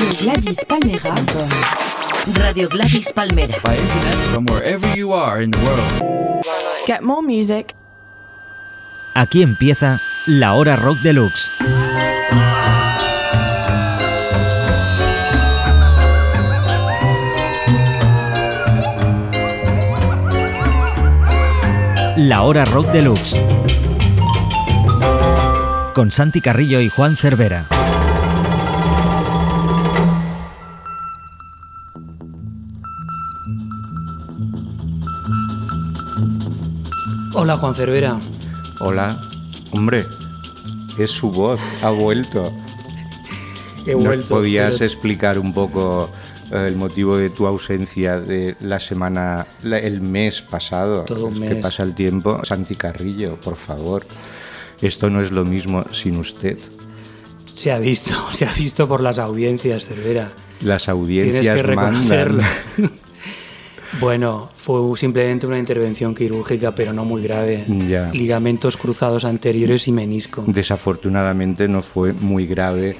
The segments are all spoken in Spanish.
Radio Gladys Palmera. Radio Gladys Palmera. By internet from wherever you are in the world. Get more music. Aquí empieza La Hora Rock Deluxe. La Hora Rock Deluxe. Con Santi Carrillo y Juan Cervera. Hola Juan Cervera. Hola, hombre, es su voz, ha vuelto. He ¿Nos vuelto. podías pero- explicar un poco eh, el motivo de tu ausencia de la semana, la- el mes pasado? Todo un Es Que mes. pasa el tiempo. Santi Carrillo, por favor. Esto no es lo mismo sin usted. Se ha visto, se ha visto por las audiencias, Cervera. Las audiencias Tienes que reconocerlo. mandan. bueno, fue simplemente una intervención quirúrgica, pero no muy grave. Ya. Ligamentos cruzados anteriores y menisco. Desafortunadamente no fue muy grave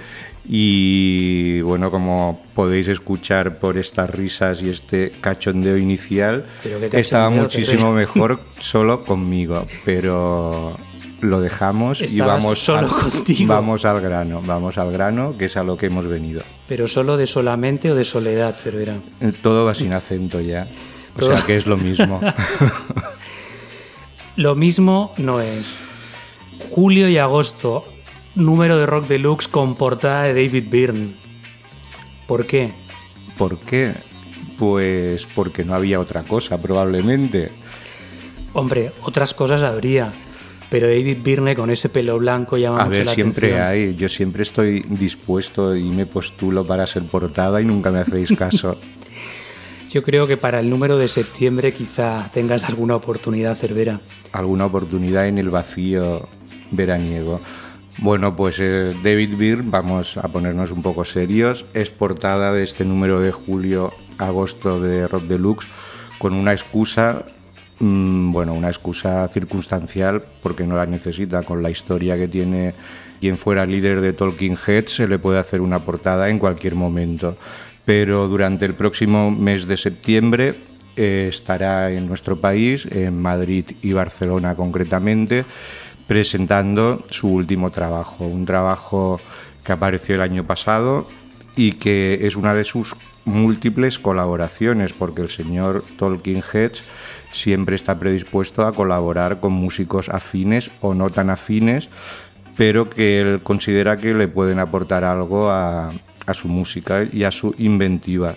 y bueno, como podéis escuchar por estas risas y este cachondeo inicial, cachondeo, estaba muchísimo mejor solo conmigo, pero lo dejamos y vamos solo al, contigo. vamos al grano, vamos al grano, que es a lo que hemos venido. Pero solo de solamente o de soledad, Cervera. Eh, Todo va sin acento ya, o Todo- sea que es lo mismo. Lo mismo no es. Julio y agosto, número de Rock Deluxe con portada de David Byrne. ¿Por qué? ¿Por qué? Pues porque no había otra cosa, probablemente. Hombre, otras cosas habría, pero David Byrne con ese pelo blanco llama A mucho ver, la siempre atención. hay. Yo siempre estoy dispuesto y me postulo para ser portada y nunca me hacéis caso. Yo creo que para el número de septiembre quizá tengas alguna oportunidad, Cervera. Alguna oportunidad en el vacío veraniego. Bueno, pues eh, David Byrne, vamos a ponernos un poco serios, es portada de este número de julio-agosto de Rock Deluxe con una excusa, bueno, una excusa circunstancial porque no la necesita con la historia que tiene quien fuera líder de Talking Heads, se le puede hacer una portada en cualquier momento. Pero durante el próximo mes de septiembre eh, estará en nuestro país, en Madrid y Barcelona concretamente, presentando su último trabajo, un trabajo que apareció el año pasado y que es una de sus múltiples colaboraciones, porque el señor Tolkien Heads siempre está predispuesto a colaborar con músicos afines o no tan afines, pero que él considera que le pueden aportar algo a, su música y a su inventiva.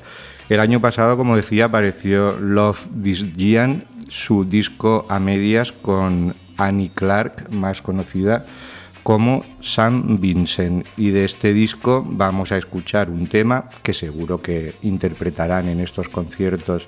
El año pasado, como decía, apareció Love This Gian, su disco a medias con Annie Clark, más conocida como Sam Vincent. Y de este disco vamos a escuchar un tema que seguro que interpretarán en estos conciertos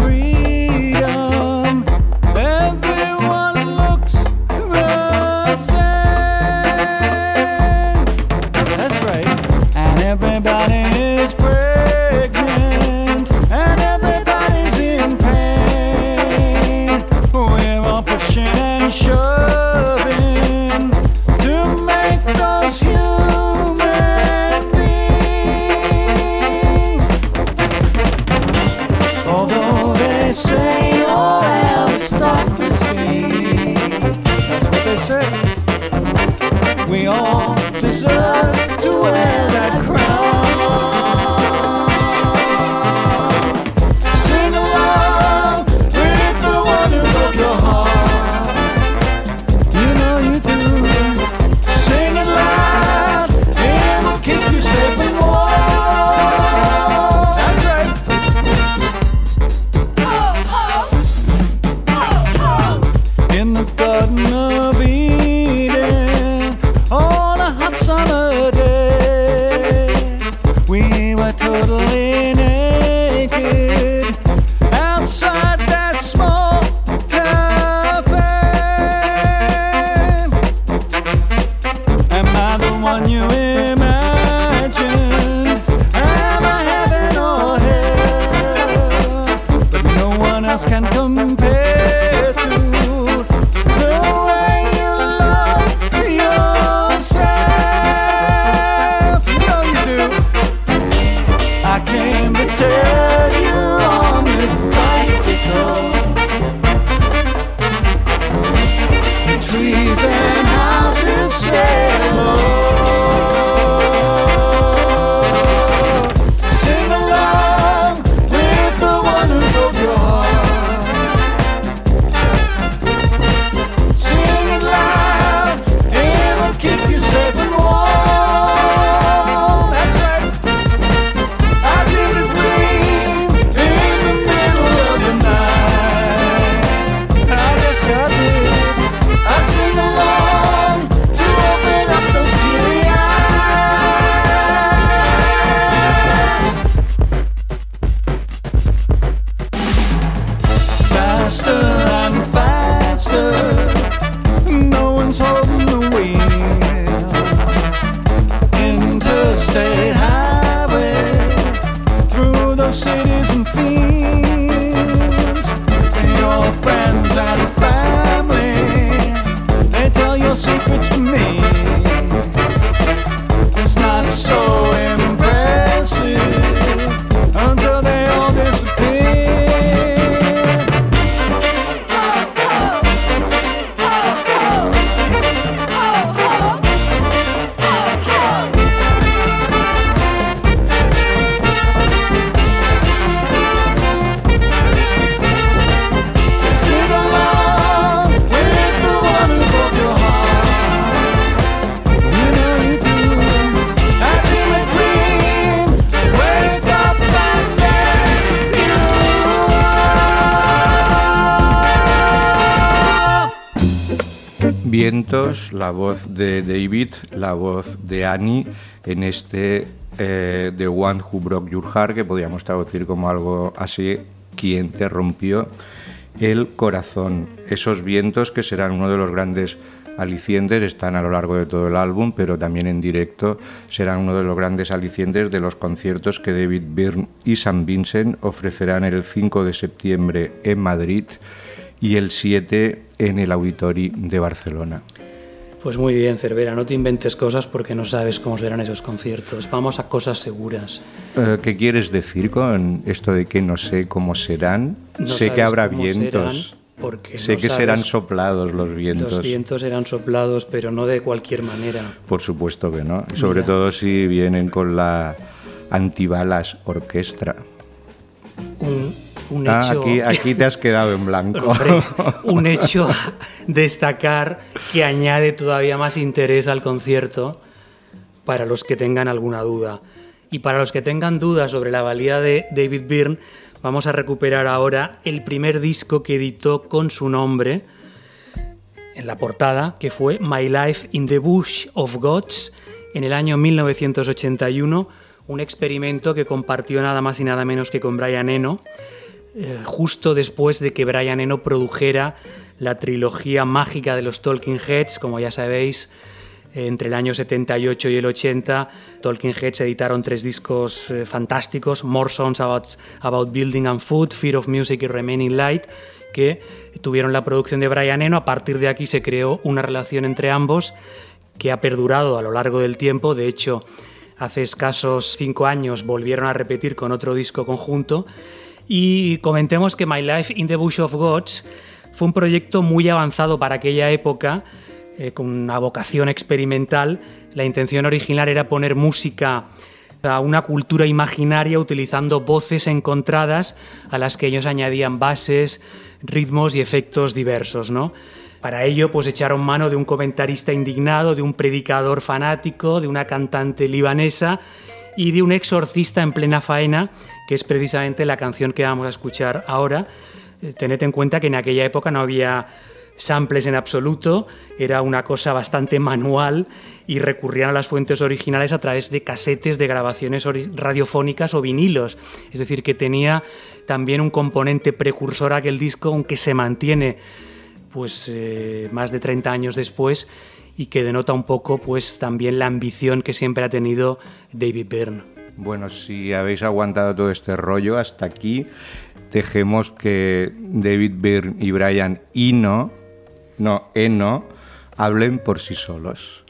totally Vientos, la voz de David, la voz de Annie en este eh, The One Who Broke Your Heart, que podríamos traducir como algo así, quien te rompió el corazón. Esos vientos que serán uno de los grandes alicientes, están a lo largo de todo el álbum, pero también en directo serán uno de los grandes alicientes de los conciertos que David Byrne y Sam Vincent ofrecerán el 5 de septiembre en Madrid y el 7 en el Auditori de Barcelona. Pues muy bien, Cervera, no te inventes cosas porque no sabes cómo serán esos conciertos. Vamos a cosas seguras. Eh, ¿Qué quieres decir con esto de que no sé cómo serán? No sé que habrá vientos. porque sé no que sabes- serán soplados los vientos. Los vientos serán soplados, pero no de cualquier manera. Por supuesto que no. Sobre Mira. todo si vienen con la antibalas orquestra. Un, un Ah, hecho... aquí, aquí te has quedado en blanco. Hombre, un hecho a destacar que añade todavía más interés al concierto para los que tengan alguna duda. Y para los que tengan dudas sobre la valía de David Byrne, vamos a recuperar ahora el primer disco que editó con su nombre en la portada, que fue My Life in the Bush of Gods, en el año 1981, un experimento que compartió nada más y nada menos que con Brian Eno, eh, justo después de que Brian Eno produjera la trilogía mágica de los Talking Heads, como ya sabéis, eh, entre el año 78 y el 80, Talking Heads editaron tres discos eh, fantásticos, More Songs about, about Building and Food, Fear of Music y Remaining Light, que tuvieron la producción de Brian Eno. A partir de aquí se creó una relación entre ambos que ha perdurado a lo largo del tiempo. De hecho, hace escasos cinco años volvieron a repetir con otro disco conjunto. Y comentemos que My Life in the Bush of Gods fue un proyecto muy avanzado para aquella época, eh, con una vocación experimental. La intención original era poner música a una cultura imaginaria utilizando voces encontradas a las que ellos añadían bases, ritmos y efectos diversos, ¿no? Para ello, pues echaron mano de un comentarista indignado, de un predicador fanático, de una cantante libanesa y de un exorcista en plena faena, que es precisamente la canción que vamos a escuchar ahora. Eh, Tened en cuenta que en aquella época no había samples en absoluto, era una cosa bastante manual y recurrían a las fuentes originales a través de casetes de grabaciones radiofónicas o vinilos. Es decir, que tenía también un componente precursor a aquel disco, aunque se mantiene pues eh, más de 30 años después y que denota un poco pues también la ambición que siempre ha tenido David Byrne. Bueno, si habéis aguantado todo este rollo hasta aquí, dejemos que David Byrne y Brian Eno, no, Eno, hablen por sí solos.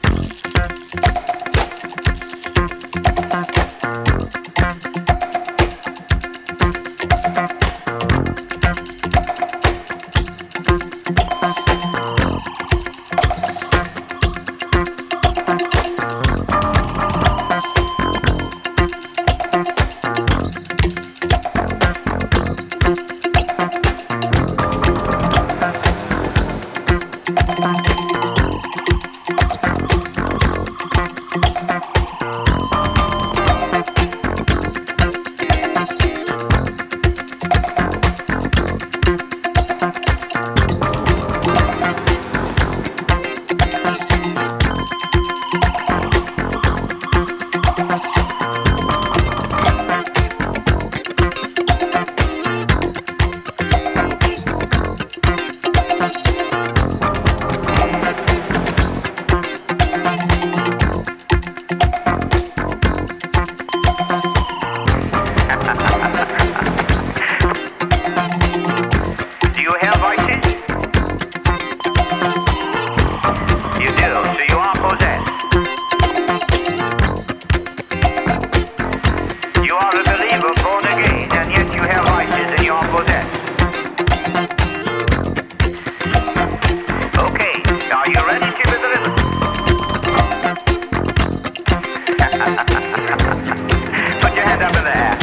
Put your hand up in the air.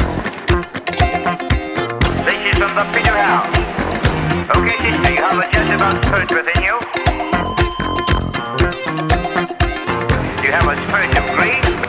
This is from the House. Okay, you have a within you. You have a spirit of grace.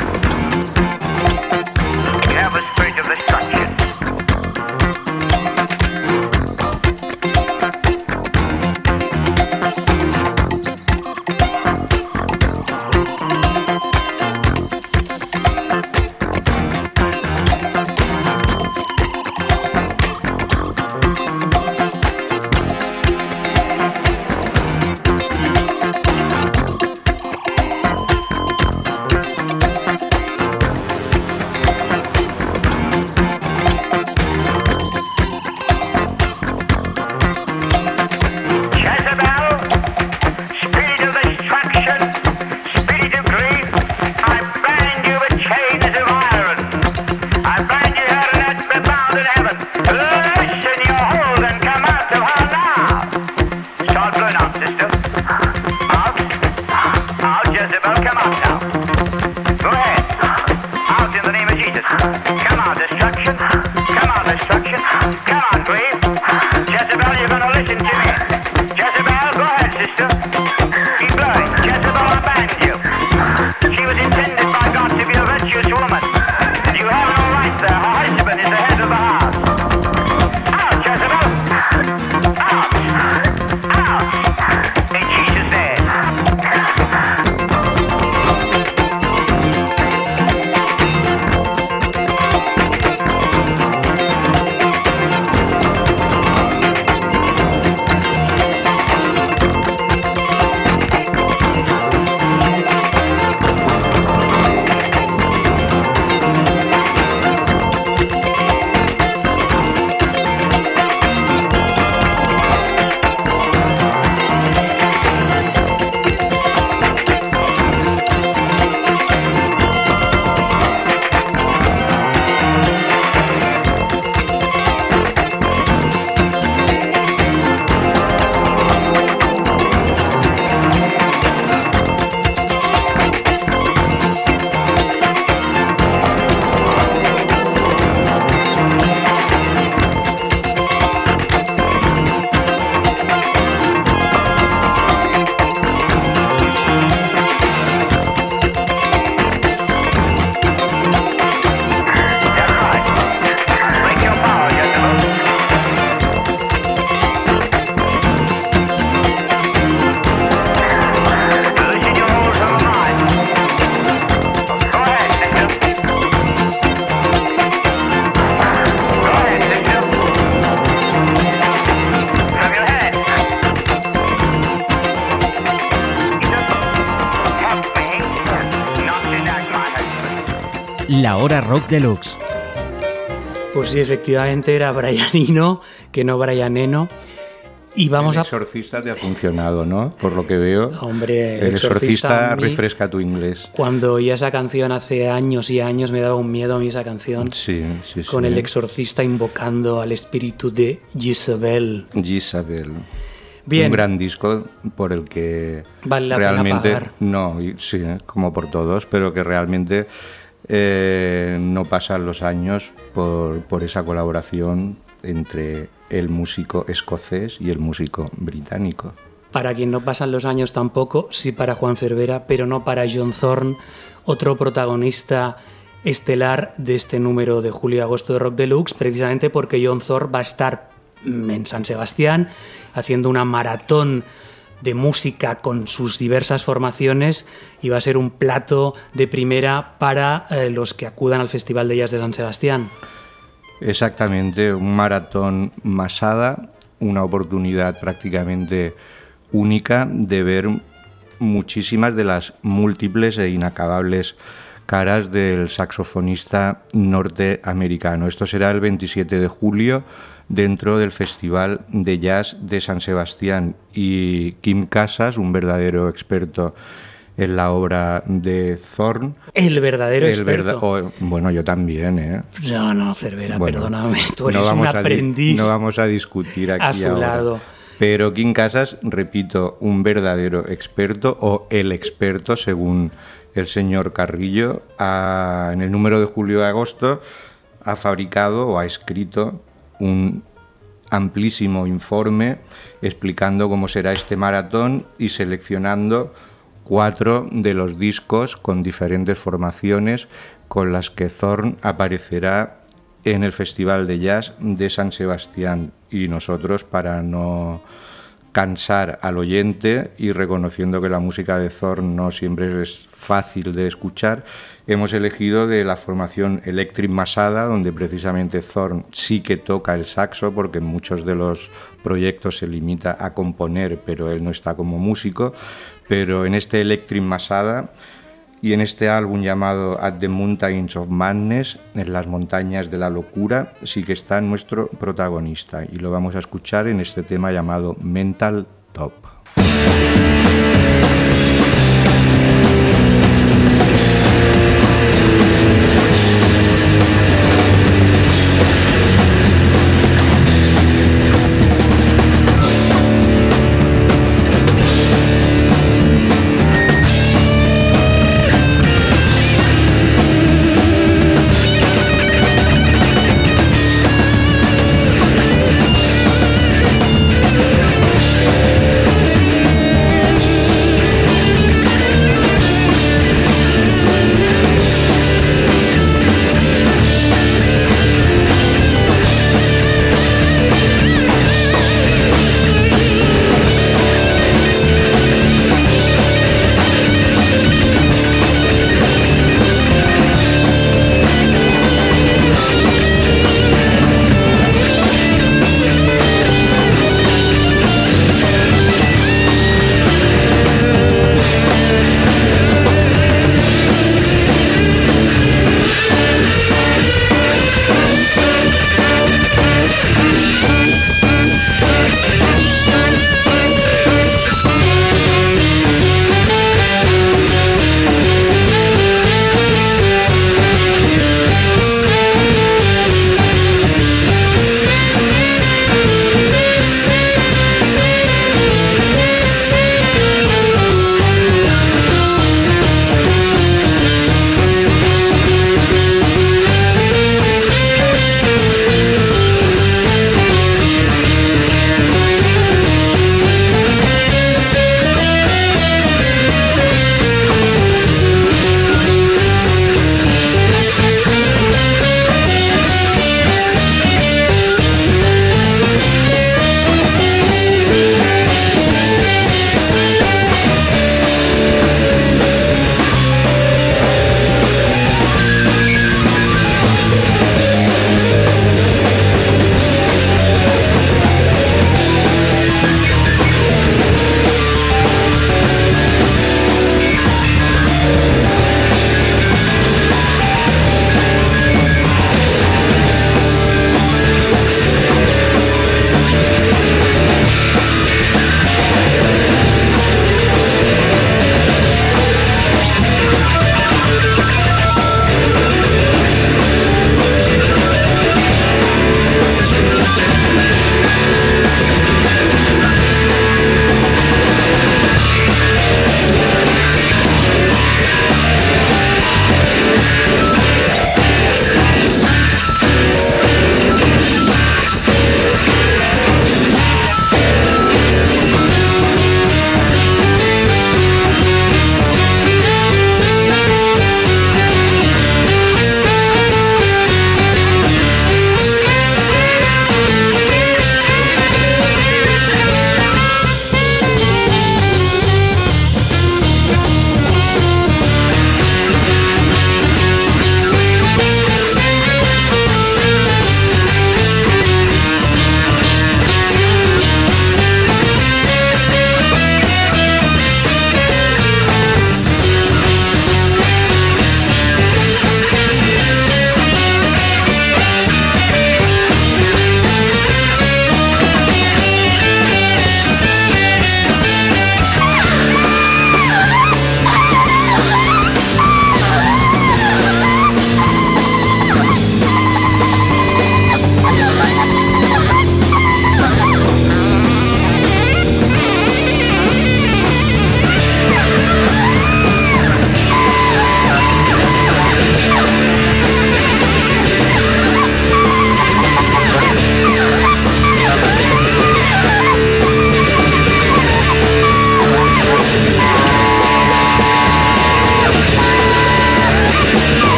Rock deluxe. Pues sí, efectivamente era Brian Eno, que no Brian Eno. Y vamos el a... exorcista te ha funcionado, ¿no? Por lo que veo. Hombre, el exorcista mí, refresca tu inglés. Cuando oí esa canción hace años y años me daba un miedo a mí esa canción. Sí, sí, Con sí. el exorcista invocando al espíritu de. Gisabel. Bien. Un gran disco por el que Vale la pena realmente, pagar. no, y- sí, como por todos, pero que realmente eh, no pasan los años por, esa colaboración entre el músico escocés y el músico británico. Para quien no pasan los años tampoco, sí para Juan Cervera, pero no para John Thorne, otro protagonista estelar de este número de julio y agosto de Rock Deluxe, precisamente porque John Thorne va a estar en San Sebastián haciendo una maratón de música con sus diversas formaciones y va a ser un plato de primera para eh, los que acudan al Festival de Jazz de San Sebastián. Exactamente, un maratón masada, una oportunidad prácticamente única de ver muchísimas de las múltiples e inacabables caras del saxofonista norteamericano. Esto será el 27 de julio dentro del Festival de Jazz de San Sebastián y Kim Casas, un verdadero experto en la obra de Thorne. El verdadero El experto. verda- o- bueno, yo también, ¿eh? No, no, Cervera, Bueno, perdóname, tú eres no un vamos a di- aprendiz. no vamos a discutir aquí a su ahora. lado. Pero Kim Casas, repito, un verdadero experto o el experto, según el señor Carrillo, ha- en el número de julio y agosto ha fabricado o ha escrito un amplísimo informe explicando cómo será este maratón y seleccionando cuatro de los discos con diferentes formaciones con las que Thorn aparecerá en el Festival de Jazz de San Sebastián. Y nosotros, para no cansar al oyente y reconociendo que la música de Thorn no siempre es fácil de escuchar, hemos elegido de la formación Electric Masada, donde precisamente Thorn sí que toca el saxo, porque en muchos de los proyectos se limita a componer, pero él no está como músico. Pero en este Electric Masada y en este álbum llamado At the Mountains of Madness, en las montañas de la locura, sí que está nuestro protagonista y lo vamos a escuchar en este tema llamado Mental Top.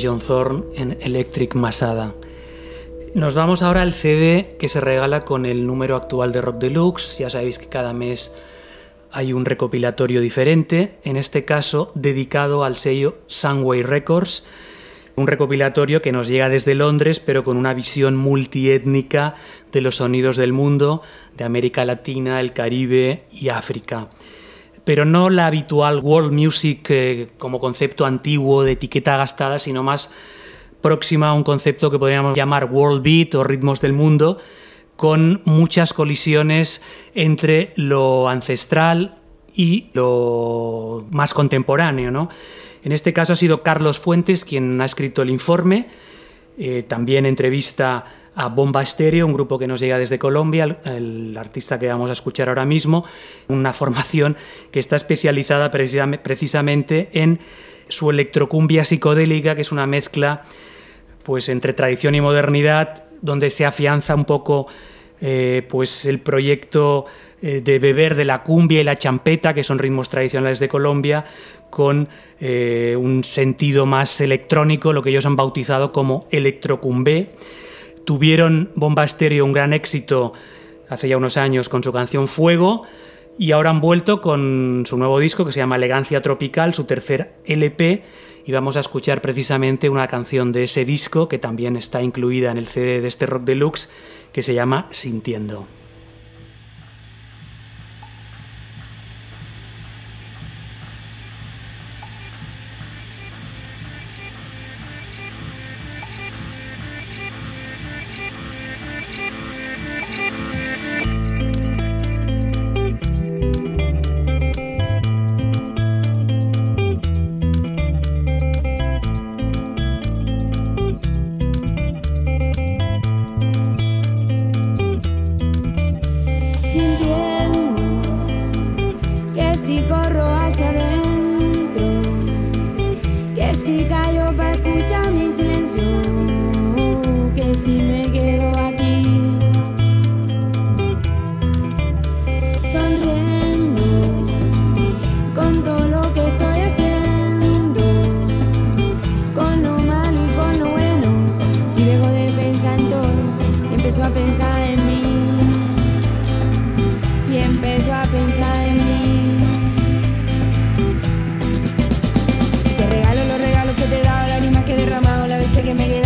John Thorne en Electric Masada. Nos vamos ahora al CD que se regala con el número actual de Rock Deluxe. Ya sabéis que cada mes hay un recopilatorio diferente, en este caso dedicado al sello Sunway Records, un recopilatorio que nos llega desde Londres, pero con una visión multiétnica de los sonidos del mundo, de América Latina, el Caribe y África. Pero no la habitual world music eh, como concepto antiguo de etiqueta gastada, sino más próxima a un concepto que podríamos llamar world beat o ritmos del mundo, con muchas colisiones entre lo ancestral y lo más contemporáneo. ¿no? En este caso ha sido Carlos Fuentes quien ha escrito el informe, eh, también entrevista a Bomba Estéreo, un grupo que nos llega desde Colombia, el, artista que vamos a escuchar ahora mismo, una formación que está especializada precisamente en su electrocumbia psicodélica, que es una mezcla pues entre tradición y modernidad, donde se afianza un poco eh, pues el proyecto eh, de beber de la cumbia y la champeta, que son ritmos tradicionales de Colombia, con eh, un sentido más electrónico, lo que ellos han bautizado como electrocumbé. Tuvieron Bomba Estéreo un gran éxito hace ya unos años con su canción Fuego y ahora han vuelto con su nuevo disco que se llama Elegancia Tropical, su tercer LP y vamos a escuchar precisamente una canción de ese disco que también está incluida en el CD de este Rock Deluxe que se llama Sintiendo. Impregnado en el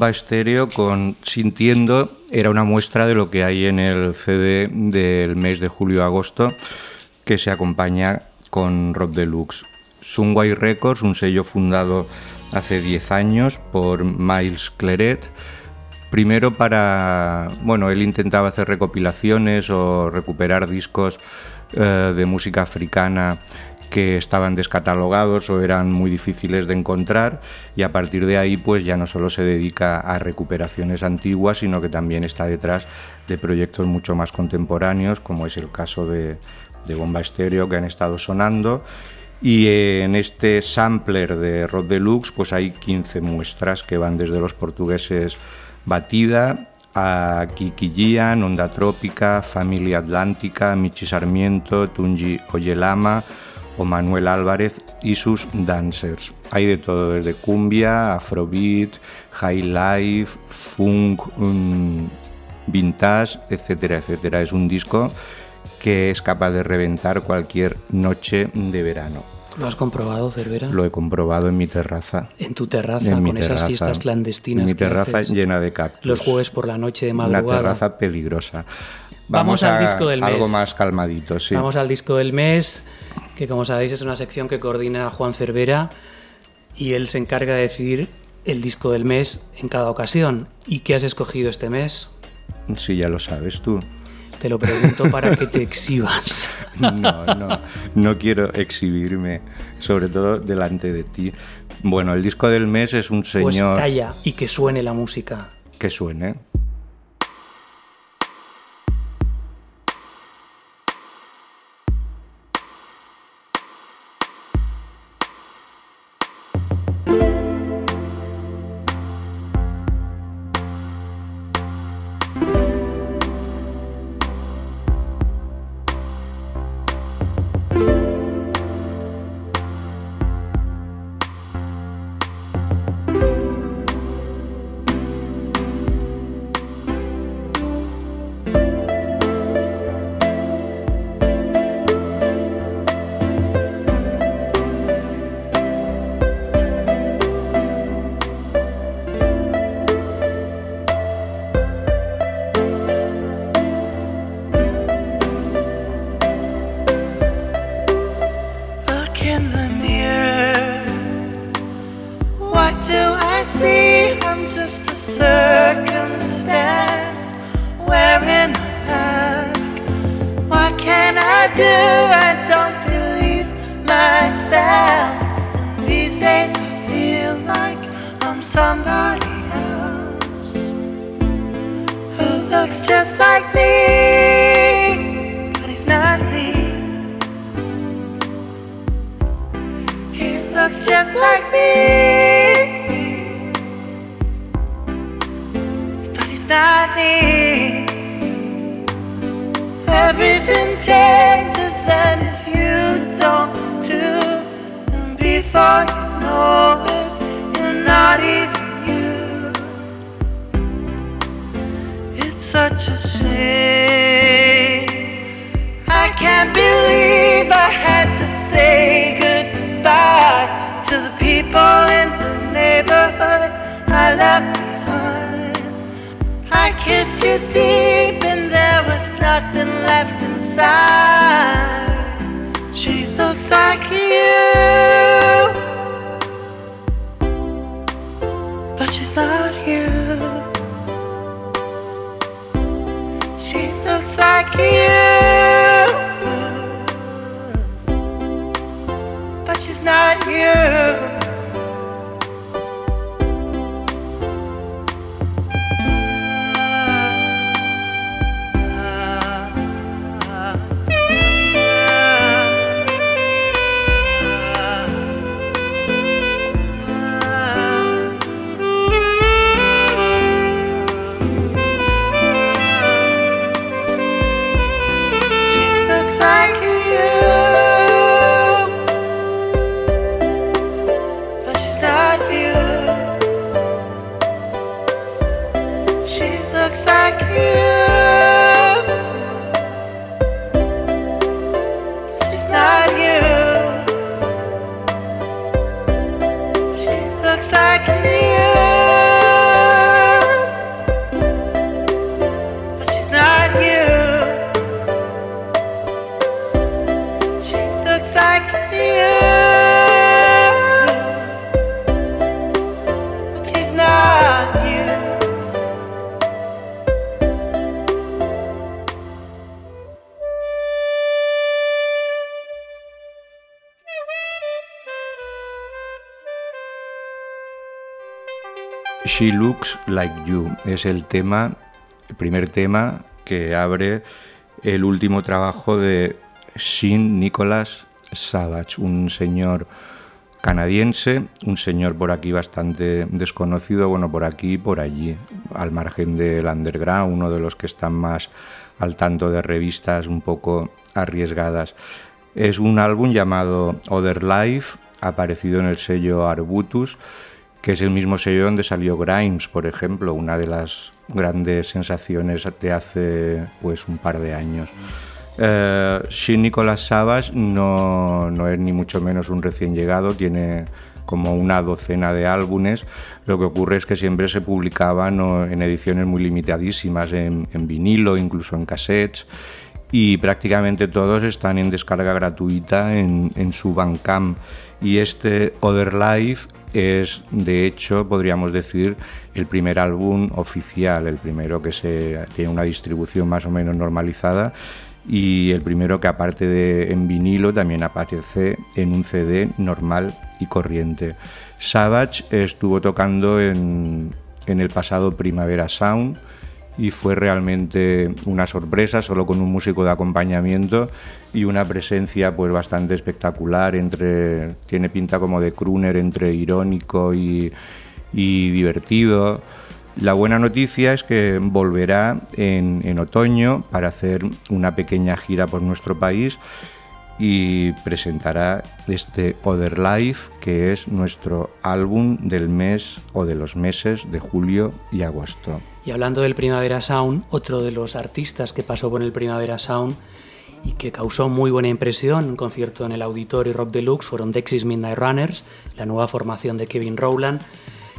Bomba Estéreo con Sintiendo era una muestra de lo que hay en el CD del mes de julio-agosto que se acompaña con Rock Deluxe. Sunway Records, un sello fundado hace 10 años por Miles Claret. Primero para, bueno, él intentaba hacer recopilaciones o recuperar discos eh, de música africana que estaban descatalogados o eran muy difíciles de encontrar y a partir de ahí pues ya no solo se dedica a recuperaciones antiguas sino que también está detrás de proyectos mucho más contemporáneos como es el caso de, Bomba Estéreo que han estado sonando. Y en este sampler de Rod Deluxe pues hay 15 muestras que van desde los portugueses Batida a Kiki Gian, Onda Trópica, Familia Atlántica, Michi Sarmiento, Tunji Oyelama o Manuel Álvarez y sus dancers. Hay de todo, desde cumbia, afrobeat, high life, funk, um, vintage, etcétera, etcétera. Es un disco que es capaz de reventar cualquier noche de verano. ¿Lo has comprobado, Cervera? Lo he comprobado en mi terraza. En tu terraza, En mi con esas terraza. fiestas clandestinas. En mi que terraza haces llena de cactus. Los jueves por la noche de Una madrugada. terraza peligrosa. Vamos al disco del Algo mes. más calmadito, sí. Vamos al disco del mes, que como sabéis es una sección que coordina Juan Cervera y él se encarga de decidir el disco del mes en cada ocasión. ¿Y qué has escogido este mes? Sí, ya lo sabes tú. Te lo pregunto para que te exhibas. No, no, no quiero exhibirme, sobre todo delante de ti. Bueno, el disco del mes es un Pues señor calla y que suene la música. que suene. She Looks Like You. Es el tema, el primer tema que abre el último trabajo de Sean Nicholas Savage, un señor canadiense, un señor por aquí bastante desconocido, bueno, por aquí y por allí, al margen del underground, uno de los que están más al tanto de revistas un poco arriesgadas. Es un álbum llamado Other Life, aparecido en el sello Arbutus, que es el mismo sello donde salió Grimes, por ejemplo, una de las grandes sensaciones de hace pues un par de años. Eh, Shin Nicolas Savage no, no es ni mucho menos un recién llegado, tiene como una docena de álbumes. Lo que ocurre es que siempre se publicaban en ediciones muy limitadísimas, en, en vinilo, incluso en cassettes, y prácticamente todos están en descarga gratuita en, en su Bandcamp. Y este Other Life es, de hecho, podríamos decir, el primer álbum oficial, el primero que se, tiene una distribución más o menos normalizada y el primero que aparte de en vinilo también aparece en un CD normal y corriente. Savage estuvo tocando en, en el pasado Primavera Sound y fue realmente una sorpresa, solo con un músico de acompañamiento y una presencia pues bastante espectacular, entre, tiene pinta como de crooner entre irónico y, y divertido. La buena noticia es que volverá en, en, otoño para hacer una pequeña gira por nuestro país y presentará este Other Life, que es nuestro álbum del mes o de los meses de julio y agosto. Y hablando del Primavera Sound, otro de los artistas que pasó por el Primavera Sound y que causó muy buena impresión en un concierto en el Auditorio Rock Deluxe fueron Dexys Midnight Runners, la nueva formación de Kevin Rowland,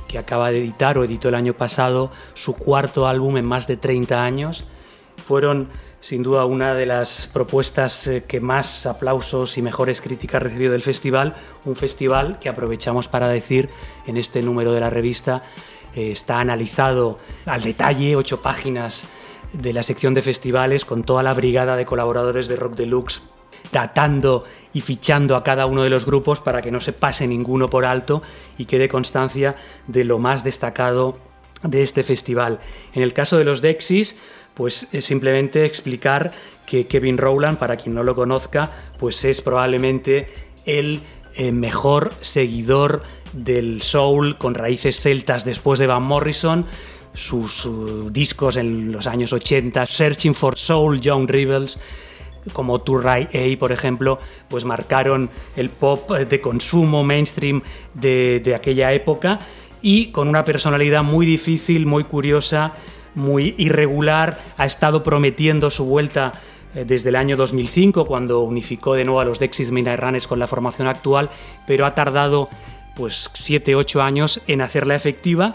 que acaba de editar o editó el año pasado su cuarto álbum en más de 30 años. Fueron sin duda una de las propuestas eh, que más aplausos y mejores críticas recibió del festival, un festival que aprovechamos para decir en este número de la revista eh, está analizado al detalle, ocho páginas de la sección de festivales con toda la brigada de colaboradores de Rock Deluxe datando y fichando a cada uno de los grupos para que no se pase ninguno por alto y quede constancia de lo más destacado de este festival. En el caso de los Dexys, pues es simplemente explicar que Kevin Rowland, para quien no lo conozca, pues es probablemente el eh, mejor seguidor del soul con raíces celtas después de Van Morrison. Sus uh, discos en los años 80, Searching for Soul, Young Rebels, como To Right A, por ejemplo, pues marcaron el pop de consumo mainstream de aquella época y con una personalidad muy difícil, muy curiosa, muy irregular, ha estado prometiendo su vuelta eh, desde el año 2005, cuando unificó de nuevo a los Dexys Runners con la formación actual, pero ha tardado pues 7-8 años en hacerla efectiva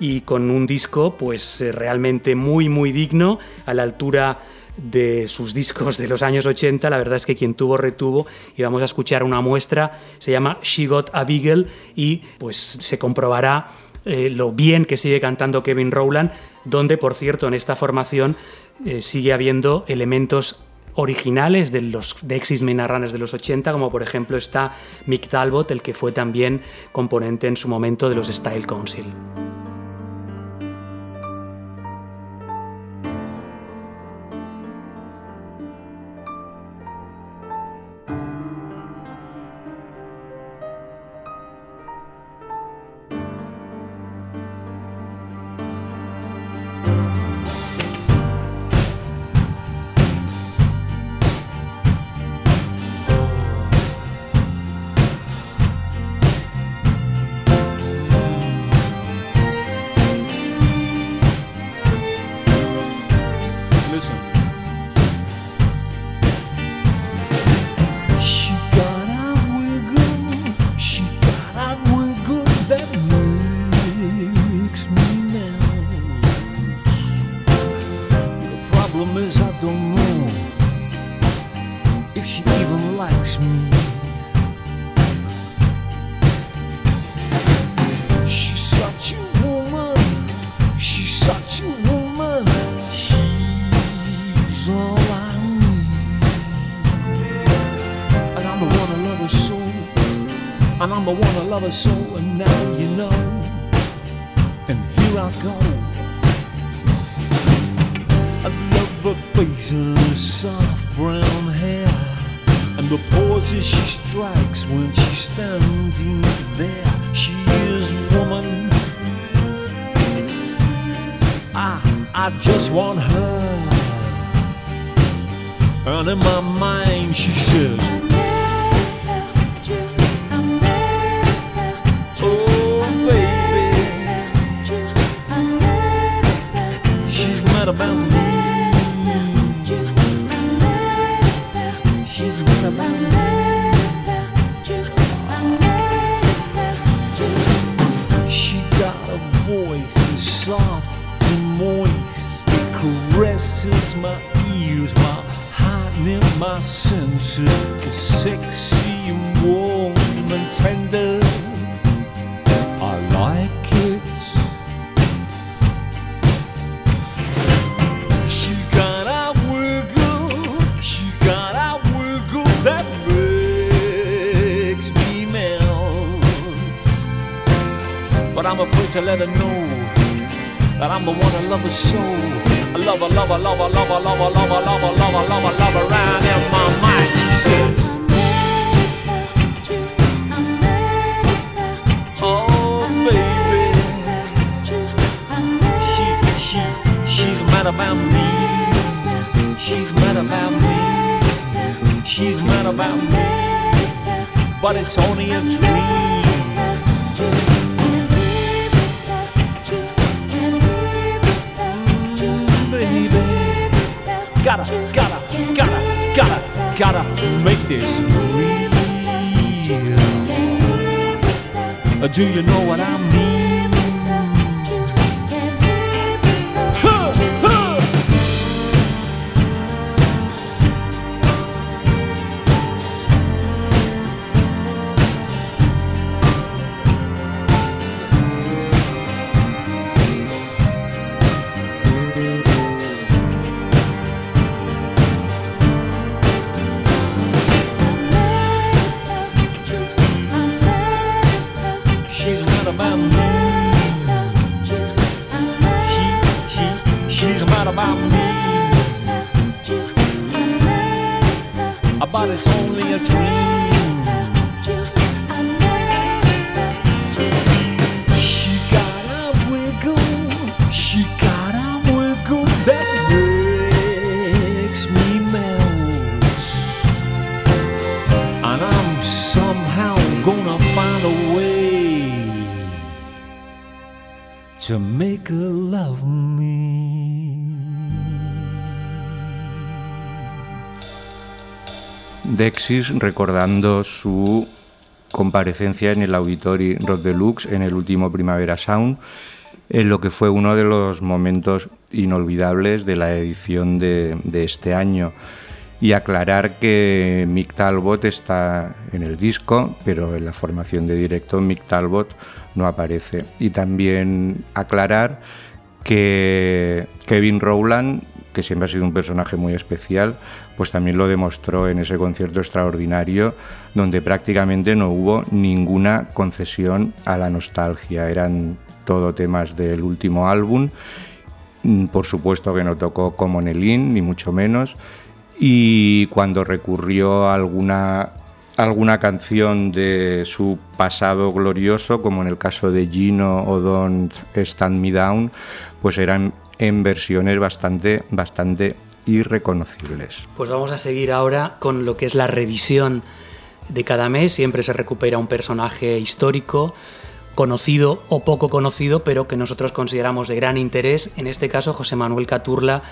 y con un disco pues eh, realmente muy muy digno a la altura de sus discos de los años 80, la verdad es que quien tuvo retuvo y vamos a escuchar una muestra, se llama She Got a Beagle y pues se comprobará eh, lo bien que sigue cantando Kevin Rowland, donde por cierto en esta formación eh, sigue habiendo elementos originales de los de Minarranes de los 80, como por ejemplo está Mick Talbot, el que fue también componente en su momento de los Style Council. Moist. It caresses my ears, my and my senses. It's sexy and warm and tender. I like it. She got a wiggle, she got a wiggle that makes me melt. But I'm afraid to let her know that I'm the one that love her so. I love her, love her, love her, love her, love her, love her, love her, love her, love her, love her, round in my mind. She says, Oh baby, she, she, she's mad about me. She's mad about me. She's mad about me. But it's only a dream. Gotta, gotta, gotta, gotta, gotta make this real. Uh, Do you know what I mean? Dexys recordando su comparecencia en el Auditori Rock Deluxe en el último Primavera Sound, en lo que fue uno de los momentos inolvidables de la edición de, de este año. Y aclarar que Mick Talbot está en el disco, pero en la formación de directo Mick Talbot no aparece. Y también aclarar que Kevin Rowland, que siempre ha sido un personaje muy especial, pues también lo demostró en ese concierto extraordinario donde prácticamente no hubo ninguna concesión a la nostalgia. Eran todo temas del último álbum. Mm, Por supuesto que no tocó como Nelin, ni mucho menos. Y cuando recurrió a alguna, alguna canción de su pasado glorioso, como en el caso de Gino o Don't Stand Me Down, pues eran en versiones bastante, bastante irreconocibles. Pues vamos a seguir ahora con lo que es la revisión de cada mes. Siempre se recupera un personaje histórico, conocido o poco conocido, pero que nosotros consideramos de gran interés. En este caso, José Manuel Caturla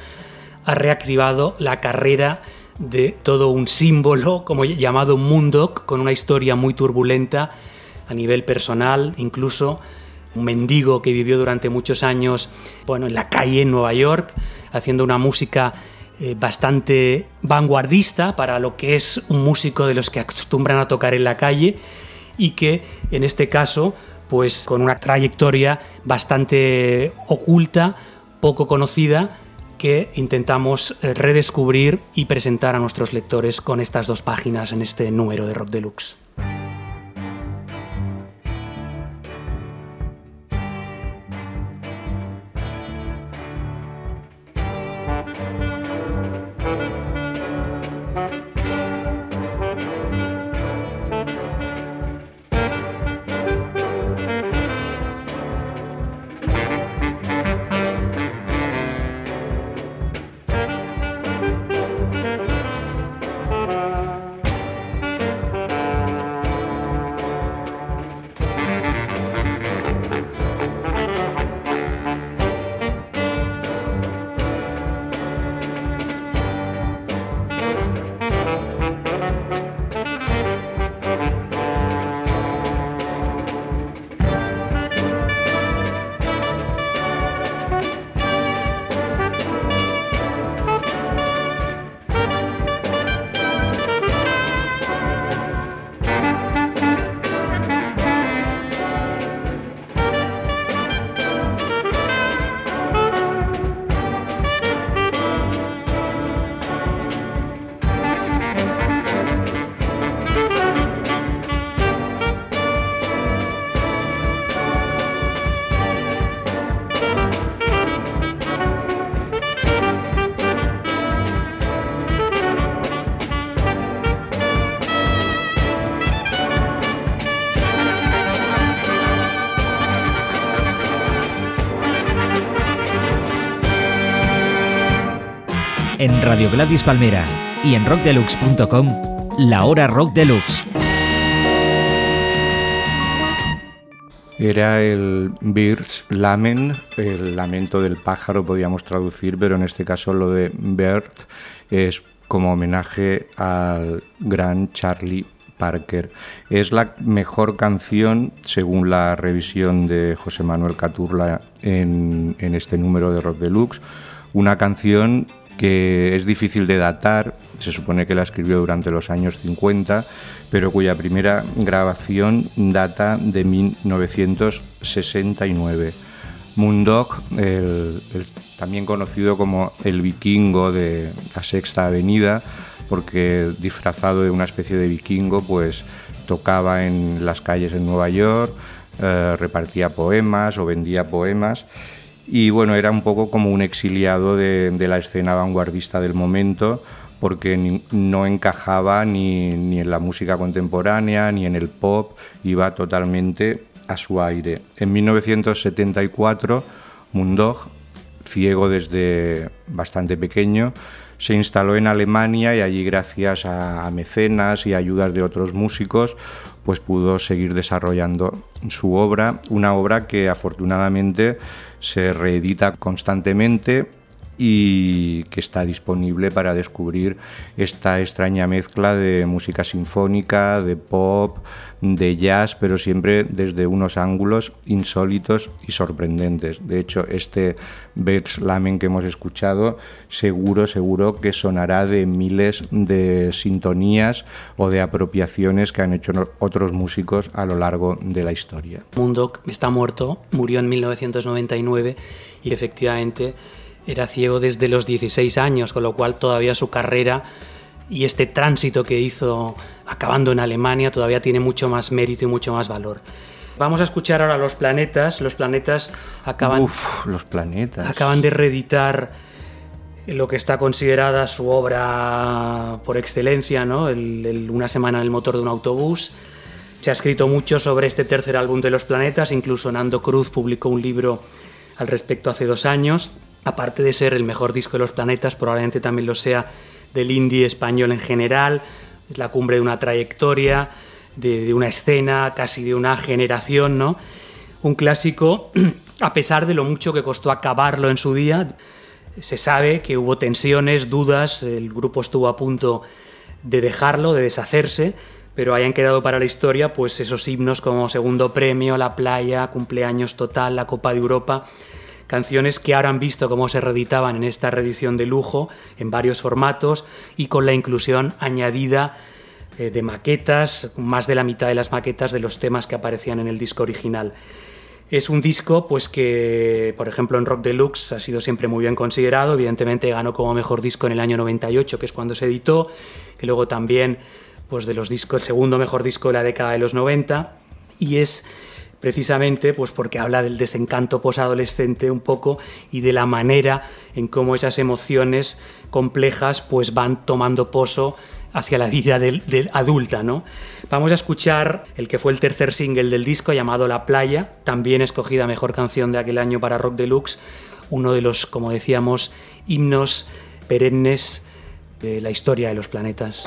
ha reactivado la carrera de todo un símbolo como llamado Mundoc, con una historia muy turbulenta a nivel personal, incluso un mendigo que vivió durante muchos años bueno, en la calle en Nueva York, haciendo una música eh, bastante vanguardista para lo que es un músico de los que acostumbran a tocar en la calle y que en este caso pues con una trayectoria bastante oculta, poco conocida, que intentamos eh, redescubrir y presentar a nuestros lectores con estas dos páginas en este número de Rock Deluxe. En Radio Gladys Palmera y en rockdeluxe.com, la hora rock deluxe. Era el Bird's Lamen, el lamento del pájaro, podíamos traducir, pero en este caso lo de Bird es como homenaje al gran Charlie Parker. Es la mejor canción, según la revisión de José Manuel Caturla en, en este número de Rock Deluxe, una canción que es difícil de datar, se supone que la escribió durante los años 50, pero cuya primera grabación data de 1969. Moondog, el, el, también conocido como el vikingo de la Sexta Avenida, porque disfrazado de una especie de vikingo, pues tocaba en las calles en Nueva York, eh, repartía poemas o vendía poemas y bueno, era un poco como un exiliado de, la escena vanguardista del momento porque no encajaba ni, ni, en la música contemporánea ni en el pop, iba totalmente a su aire. En 1974, Mundog, ciego desde bastante pequeño, se instaló en Alemania y allí gracias a, a mecenas y ayudas de otros músicos pues pudo seguir desarrollando su obra, una obra que afortunadamente se reedita constantemente y que está disponible para descubrir esta extraña mezcla de música sinfónica, de pop, de jazz, pero siempre desde unos ángulos insólitos y sorprendentes. De hecho, este Birds Lamen que hemos escuchado, seguro, seguro que sonará de miles de sintonías o de apropiaciones que han hecho otros músicos a lo largo de la historia. Mundok está muerto, murió en 1999 y efectivamente era ciego desde los 16 años, con lo cual todavía su carrera y este tránsito que hizo acabando en Alemania todavía tiene mucho más mérito y mucho más valor. Vamos a escuchar ahora Los Planetas. Los Planetas acaban, Uf, los planetas. acaban de reeditar lo que está considerada su obra por excelencia, ¿no? El, el Una semana en el motor de un autobús. Se ha escrito mucho sobre este tercer álbum de Los Planetas, incluso Nando Cruz publicó un libro al respecto hace dos años. Aparte de ser el mejor disco de Los Planetas, probablemente también lo sea del indie español en general. Es la cumbre de una trayectoria, de, una escena, casi de una generación, ¿no? Un clásico, a pesar de lo mucho que costó acabarlo en su día. Se sabe que hubo tensiones, dudas, el grupo estuvo a punto de dejarlo, de deshacerse, pero hayan quedado para la historia pues esos himnos como Segundo Premio, La Playa, Cumpleaños Total, la Copa de Europa, canciones que ahora han visto cómo se reeditaban en esta reedición de lujo en varios formatos y con la inclusión añadida eh, de maquetas, más de la mitad de las maquetas de los temas que aparecían en el disco original. Es un disco pues que, por ejemplo, en Rock Deluxe ha sido siempre muy bien considerado, evidentemente ganó como mejor disco en el año 98, que es cuando se editó, que luego también pues de los discos, el segundo mejor disco de la década de los 90 y es precisamente pues porque habla del desencanto posadolescente un poco y de la manera en cómo esas emociones complejas pues van tomando pozo hacia la vida del adulta, ¿no? Vamos a escuchar el que fue el tercer single del disco llamado La Playa, también escogida mejor canción de aquel año para Rock Deluxe, uno de los, como decíamos, himnos perennes de la historia de los planetas.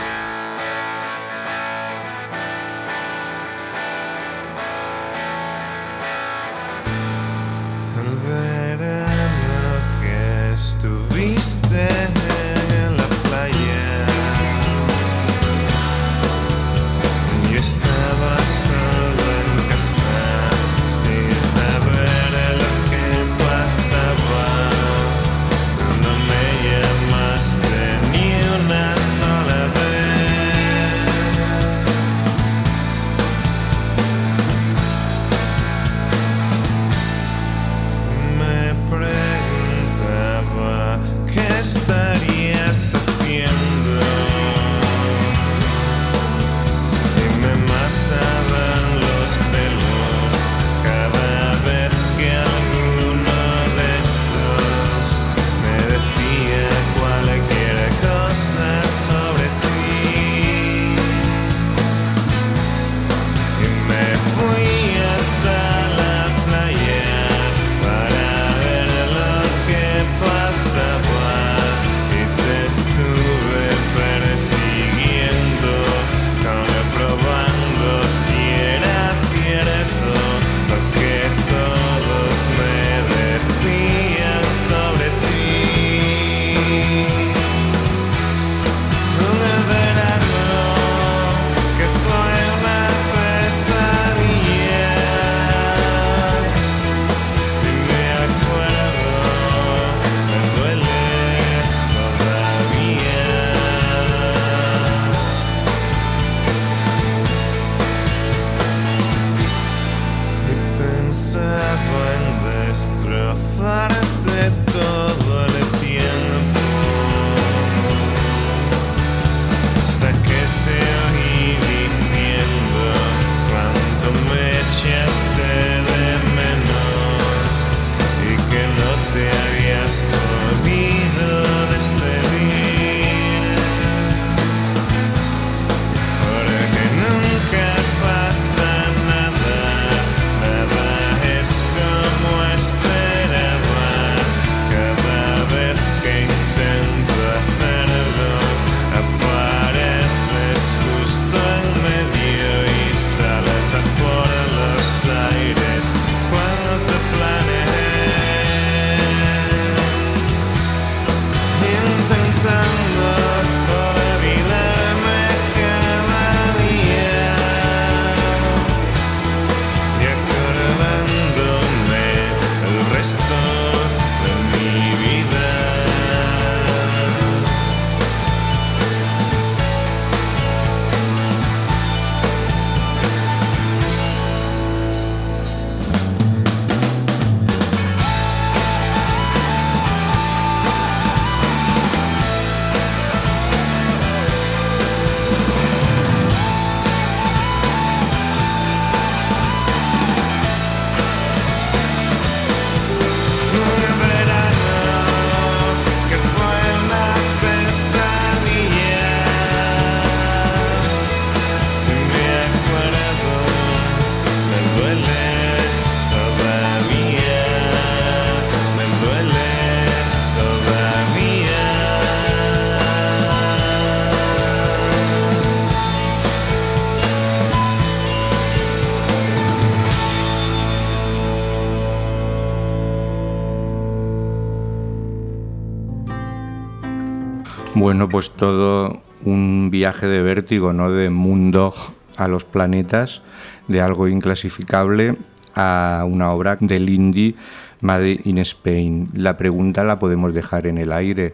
Bueno, pues todo un viaje de vértigo, ¿no? De mundo a los planetas, de algo inclasificable a una obra del indie Made in Spain. La pregunta la podemos dejar en el aire.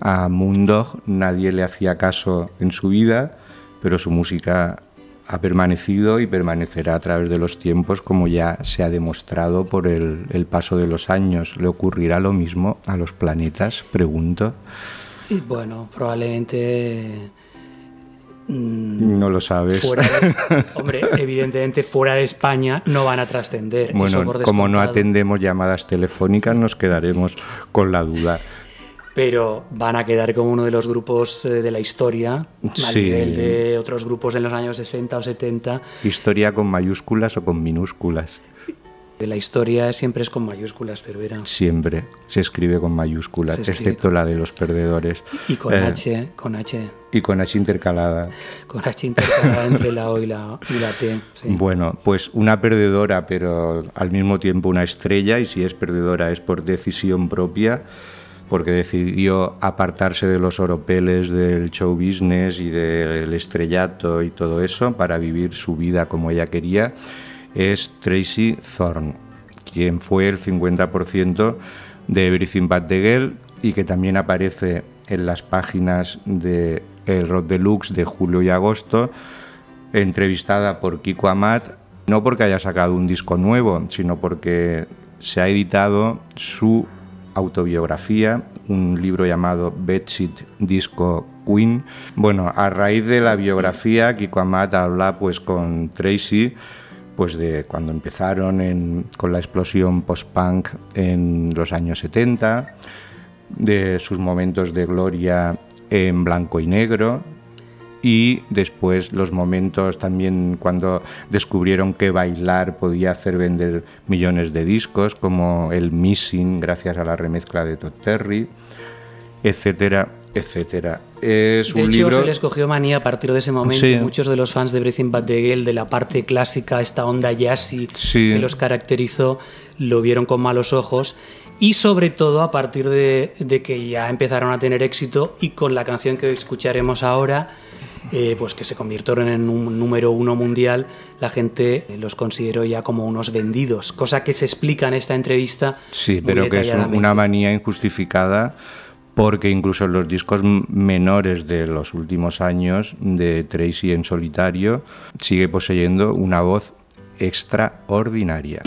A Mundo nadie le hacía caso en su vida, pero su música ha permanecido y permanecerá a través de los tiempos, como ya se ha demostrado por el, el paso de los años. ¿Le ocurrirá lo mismo a los planetas? Pregunto. Y bueno, probablemente. mm, No lo sabes. Fuera de- hombre, evidentemente fuera de España no van a trascender. Bueno, como no atendemos llamadas telefónicas, nos quedaremos con la duda. Pero van a quedar como uno de los grupos eh, de la historia, al Sí. nivel de otros grupos en los años 60 o 70. ¿Historia con mayúsculas o con minúsculas? La historia siempre es con mayúsculas, Cervera. Siempre se escribe con mayúsculas, escribe excepto la de los perdedores. Y con Eh, H, con H, Y con H intercalada. con H intercalada entre la O y la, y la T. sí. Bueno, pues una perdedora, pero al mismo tiempo una estrella, y si es perdedora es por decisión propia, porque decidió apartarse de los oropeles del show business y del estrellato y todo eso para vivir su vida como ella quería, es Tracy Thorn, quien fue el 50% de Everything But the Girl y que también aparece en las páginas de El Rock Deluxe de julio y agosto, entrevistada por Kiko Amat, no porque haya sacado un disco nuevo, sino porque se ha editado su autobiografía, un libro llamado Bedsheet Disco Queen. Bueno, a raíz de la biografía, Kiko Amat habla pues con Tracy pues de cuando empezaron en- con la explosión post-punk en los años 70, de sus momentos de gloria en blanco y negro y después los momentos también cuando descubrieron que bailar podía hacer vender millones de discos, como el Missing gracias a la remezcla de Todd Terry, etcétera, etcétera. Es De un hecho, libro se les cogió manía a partir de ese momento. Sí. Muchos de los fans de Breathing Bad the Girl, de la parte clásica, esta onda jazzy Sí. que los caracterizó, lo vieron con malos ojos. Y sobre todo a partir de, de que ya empezaron a tener éxito y con la canción que escucharemos ahora, eh, pues que se convirtieron en un número uno mundial, la gente los consideró ya como unos vendidos, cosa que se explica en esta entrevista. Sí, pero que es una manía injustificada porque incluso los discos menores de los últimos años de Tracy en solitario sigue poseyendo una voz extraordinaria.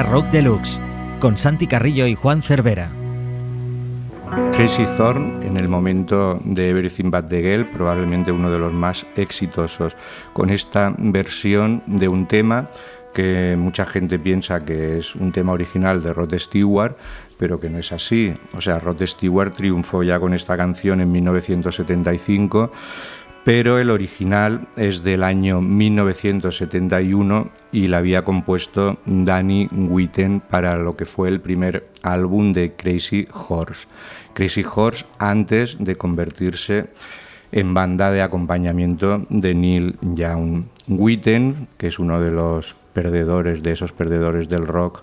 Rock Deluxe, con Santi Carrillo y Juan Cervera. Tracy Thorn, en el momento de Everything But the Girl, probablemente uno de los más exitosos, con esta versión de un tema que mucha gente piensa que es un tema original de Rod Stewart, pero que no es así. O sea, Rod Stewart triunfó ya con esta canción en 1975 pero el original es del año 1971 y la había compuesto Danny Witten para lo que fue el primer álbum de Crazy Horse. Crazy Horse antes de convertirse en banda de acompañamiento de Neil Young. Witten, que es uno de los perdedores, de esos perdedores del rock,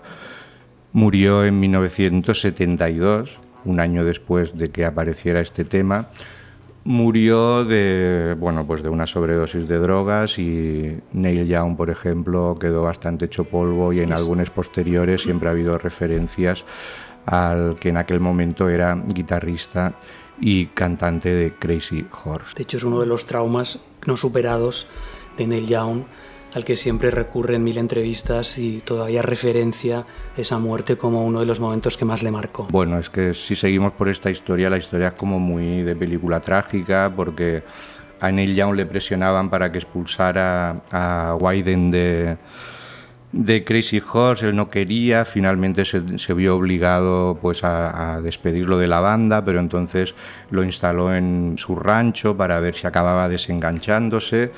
murió en 1972, un año después de que apareciera este tema murió de bueno pues de una sobredosis de drogas y Neil Young por ejemplo quedó bastante hecho polvo y en álbumes posteriores siempre ha habido referencias al que en aquel momento era guitarrista y cantante de Crazy Horse. De hecho, es uno de los traumas no superados de Neil Young, al que siempre recurre en mil entrevistas y todavía referencia esa muerte como uno de los momentos que más le marcó. Bueno, es que si seguimos por esta historia, la historia es como muy de película trágica, porque a Neil Young le presionaban para que expulsara a Wyden de, de Crazy Horse, él no quería, finalmente se, vio obligado pues a despedirlo de la banda, pero entonces lo instaló en su rancho para ver si acababa desenganchándose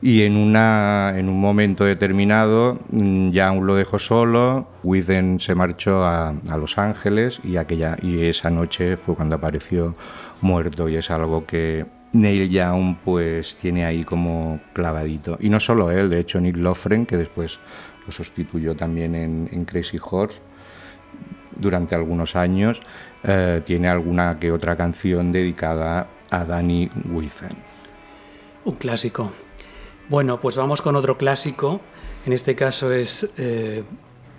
y en, una, en un momento determinado mm, Young lo dejó solo, Withen se marchó a, Los Ángeles y, aquella, y esa noche fue cuando apareció muerto y es algo que Neil Young pues tiene ahí como clavadito. Y no solo él, de hecho Nick Lofgren, que después lo sustituyó también en, en Crazy Horse durante algunos años, eh, tiene alguna que otra canción dedicada a Danny Withen. Un clásico. Bueno, pues vamos con otro clásico. En este caso es eh,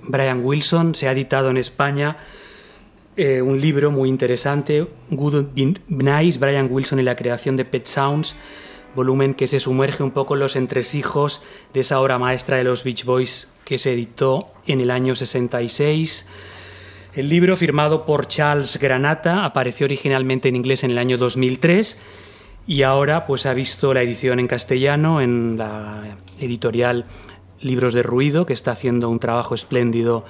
Brian Wilson. Se ha editado en España eh, un libro muy interesante, Good Nice, Brian Wilson y la creación de Pet Sounds, volumen que se sumerge un poco en los entresijos de esa obra maestra de los Beach Boys que se editó en el año 66. El libro, firmado por Charles Granata, apareció originalmente en inglés en el año 2003 y ahora pues ha visto la edición en castellano en la editorial Libros de Ruido, que está haciendo un trabajo espléndido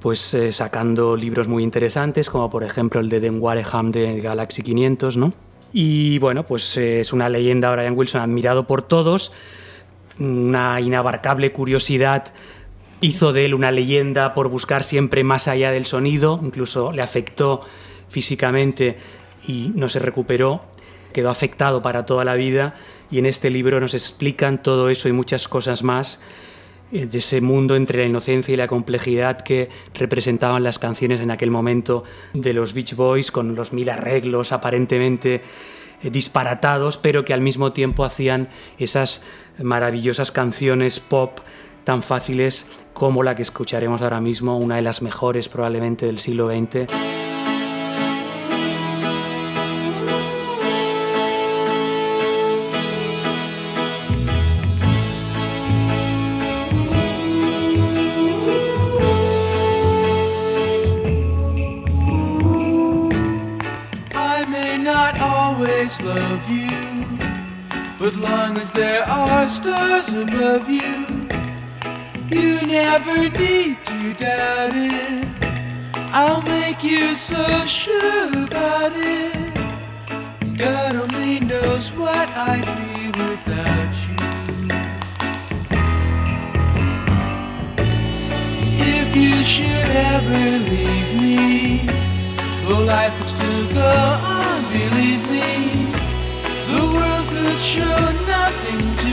pues eh, sacando libros muy interesantes, como por ejemplo el de Dan Wareham de Galaxy 500, ¿no? Y bueno, pues eh, es una leyenda Brian Wilson admirado por todos, una inabarcable curiosidad hizo de él una leyenda por buscar siempre más allá del sonido, incluso le afectó físicamente y no se recuperó, quedó afectado para toda la vida y en este libro nos explican todo eso y muchas cosas más eh, de ese mundo entre la inocencia y la complejidad que representaban las canciones en aquel momento de los Beach Boys con los mil arreglos aparentemente eh, disparatados, pero que al mismo tiempo hacían esas maravillosas canciones pop tan fáciles como la que escucharemos ahora mismo, una de las mejores probablemente del siglo XX. Stars above you, you never need to doubt it. I'll make you so sure about it. God only knows what I'd be without you. If you should ever leave me, though life would still go on, believe me, the world could show nothing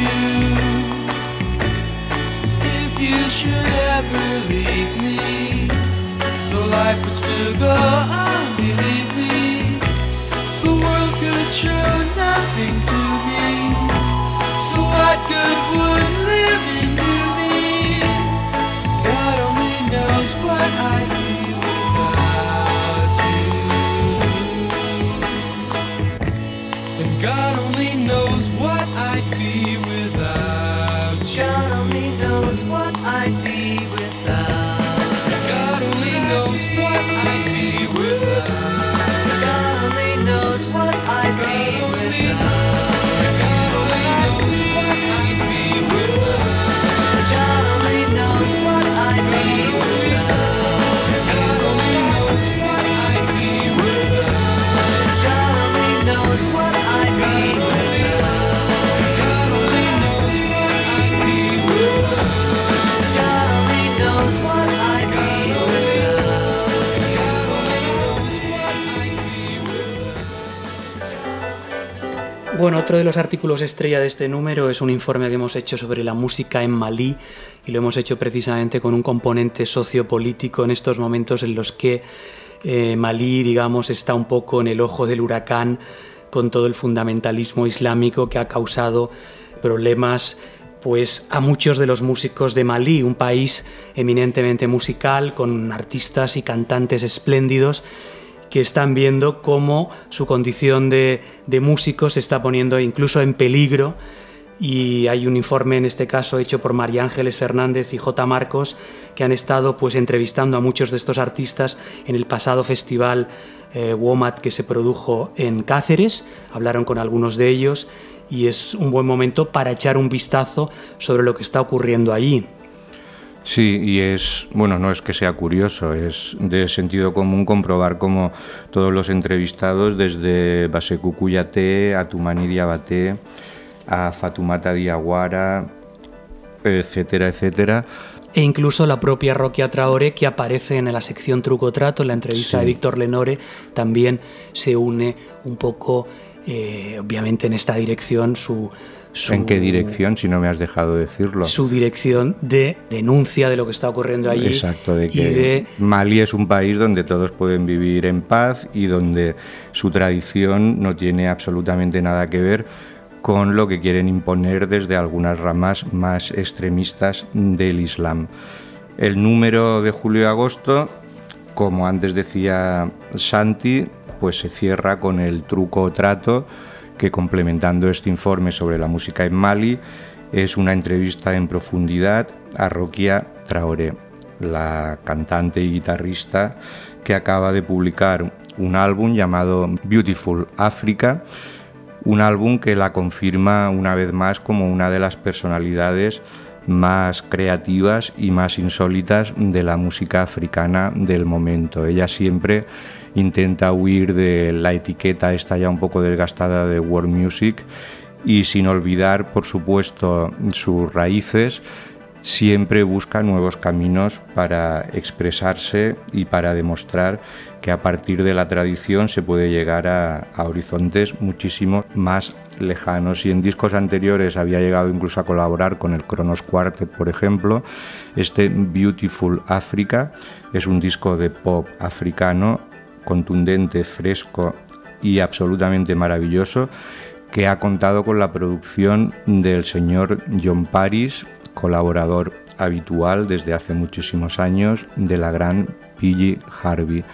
You. If you should ever leave me, though life would still go on, believe me, the world could show nothing to me. So what good would Bueno, otro de los artículos estrella de este número es un informe que hemos hecho sobre la música en Malí y lo hemos hecho precisamente con un componente sociopolítico en estos momentos en los que eh, Malí, digamos, está un poco en el ojo del huracán con todo el fundamentalismo islámico que ha causado problemas pues a muchos de los músicos de Malí, un país eminentemente musical con artistas y cantantes espléndidos que están viendo cómo su condición de, de músicos se está poniendo incluso en peligro y hay un informe en este caso hecho por María Ángeles Fernández y J. Marcos que han estado pues entrevistando a muchos de estos artistas en el pasado festival eh, WOMAT que se produjo en Cáceres, hablaron con algunos de ellos y es un buen momento para echar un vistazo sobre lo que está ocurriendo allí. Sí, y es, bueno, no es que sea curioso, es de sentido común comprobar cómo todos los entrevistados, desde Baseku Kuyate a Tumani Diabaté, a Fatumata Diawara, etcétera, etcétera, E incluso la propia Roquia Traoré, que aparece en la sección Truco Trato, en la entrevista Sí. de Víctor Lenore, también se une un poco, eh, obviamente, en esta dirección su, su- ¿En qué dirección, si no me has dejado decirlo? Su dirección de denuncia de lo que está ocurriendo allí. Exacto, de que de Mali es un país donde todos pueden vivir en paz y donde su tradición no tiene absolutamente nada que ver con lo que quieren imponer desde algunas ramas más extremistas del Islam. El número de julio y agosto, como antes decía Santi, pues se cierra con el truco o trato que complementando este informe sobre la música en Mali es una entrevista en profundidad a Roquia Traoré, la cantante y guitarrista que acaba de publicar un álbum llamado Beautiful Africa, un álbum que la confirma una vez más como una de las personalidades más creativas y más insólitas de la música africana del momento. Ella siempre intenta huir de la etiqueta esta ya un poco desgastada de world music y sin olvidar, por supuesto, sus raíces, siempre busca nuevos caminos para expresarse y para demostrar que a partir de la tradición se puede llegar a, horizontes muchísimo más lejanos. Y en discos anteriores había llegado incluso a colaborar con el Kronos Quartet, por ejemplo. Este Beautiful Africa es un disco de pop africano contundente, fresco y absolutamente maravilloso que ha contado con la producción del señor John Paris, colaborador habitual desde hace muchísimos años de la gran P.G. Harvey.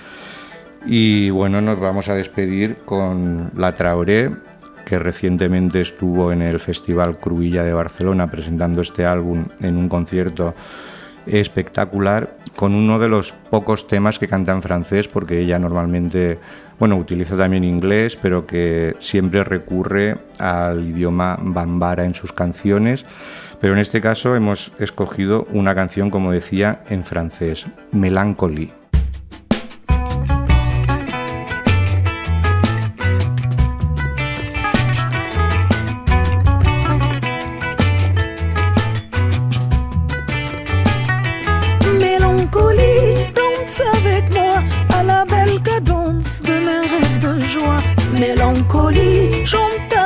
Y bueno, nos vamos a despedir con la Traoré, que recientemente estuvo en el Festival Cruilla de Barcelona presentando este álbum en un concierto espectacular con uno de los pocos temas que canta en francés porque ella normalmente bueno utiliza también inglés pero que siempre recurre al idioma bambara en sus canciones. Pero en este caso hemos escogido una canción como decía en francés Melancholy Mélancolie, chante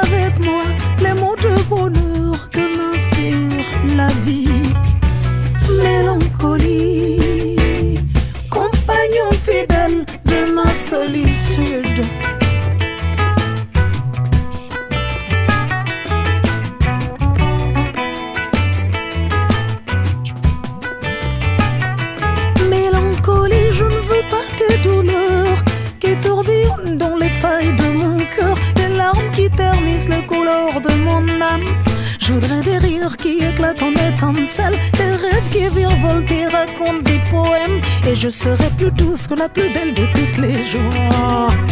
je serai plus douce que la plus belle de toutes les joies.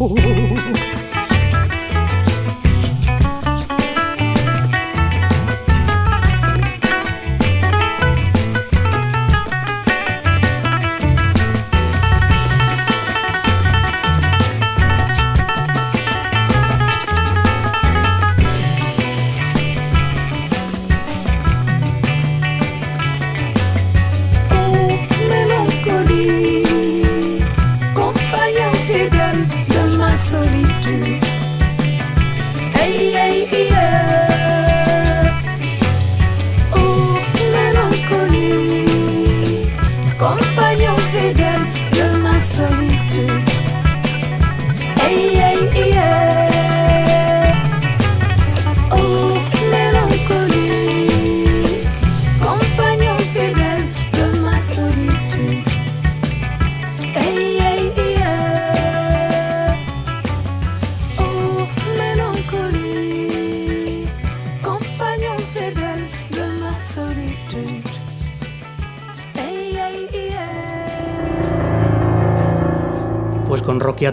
Oh.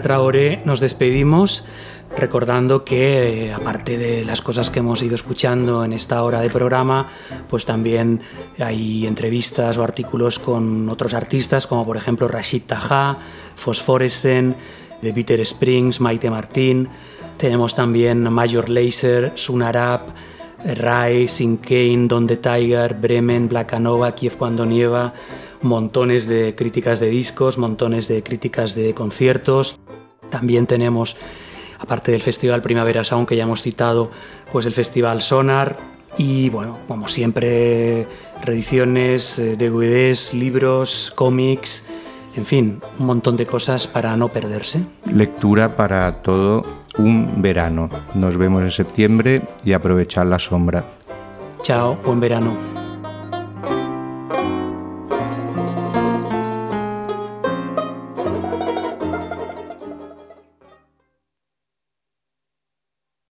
Traoré nos despedimos recordando que aparte de las cosas que hemos ido escuchando en esta hora de programa, pues también hay entrevistas o artículos con otros artistas como por ejemplo Rashid Taha, Phosphorescent, de Bitter Springs, Maite Martín. Tenemos también Major Lazer, Sunarap, Rai, Sin Kane, Don the Tiger, Bremen, Blackanova, Kiev cuando nieva, montones de críticas de discos, montones de críticas de conciertos. También tenemos, aparte del Festival Primavera Sound que ya hemos citado, pues el Festival Sonar y bueno, como siempre, reediciones, eh, DVDs, libros, cómics, en fin, un montón de cosas para no perderse. Lectura para todo un verano. Nos vemos en septiembre y aprovechar la sombra. Chao, buen verano.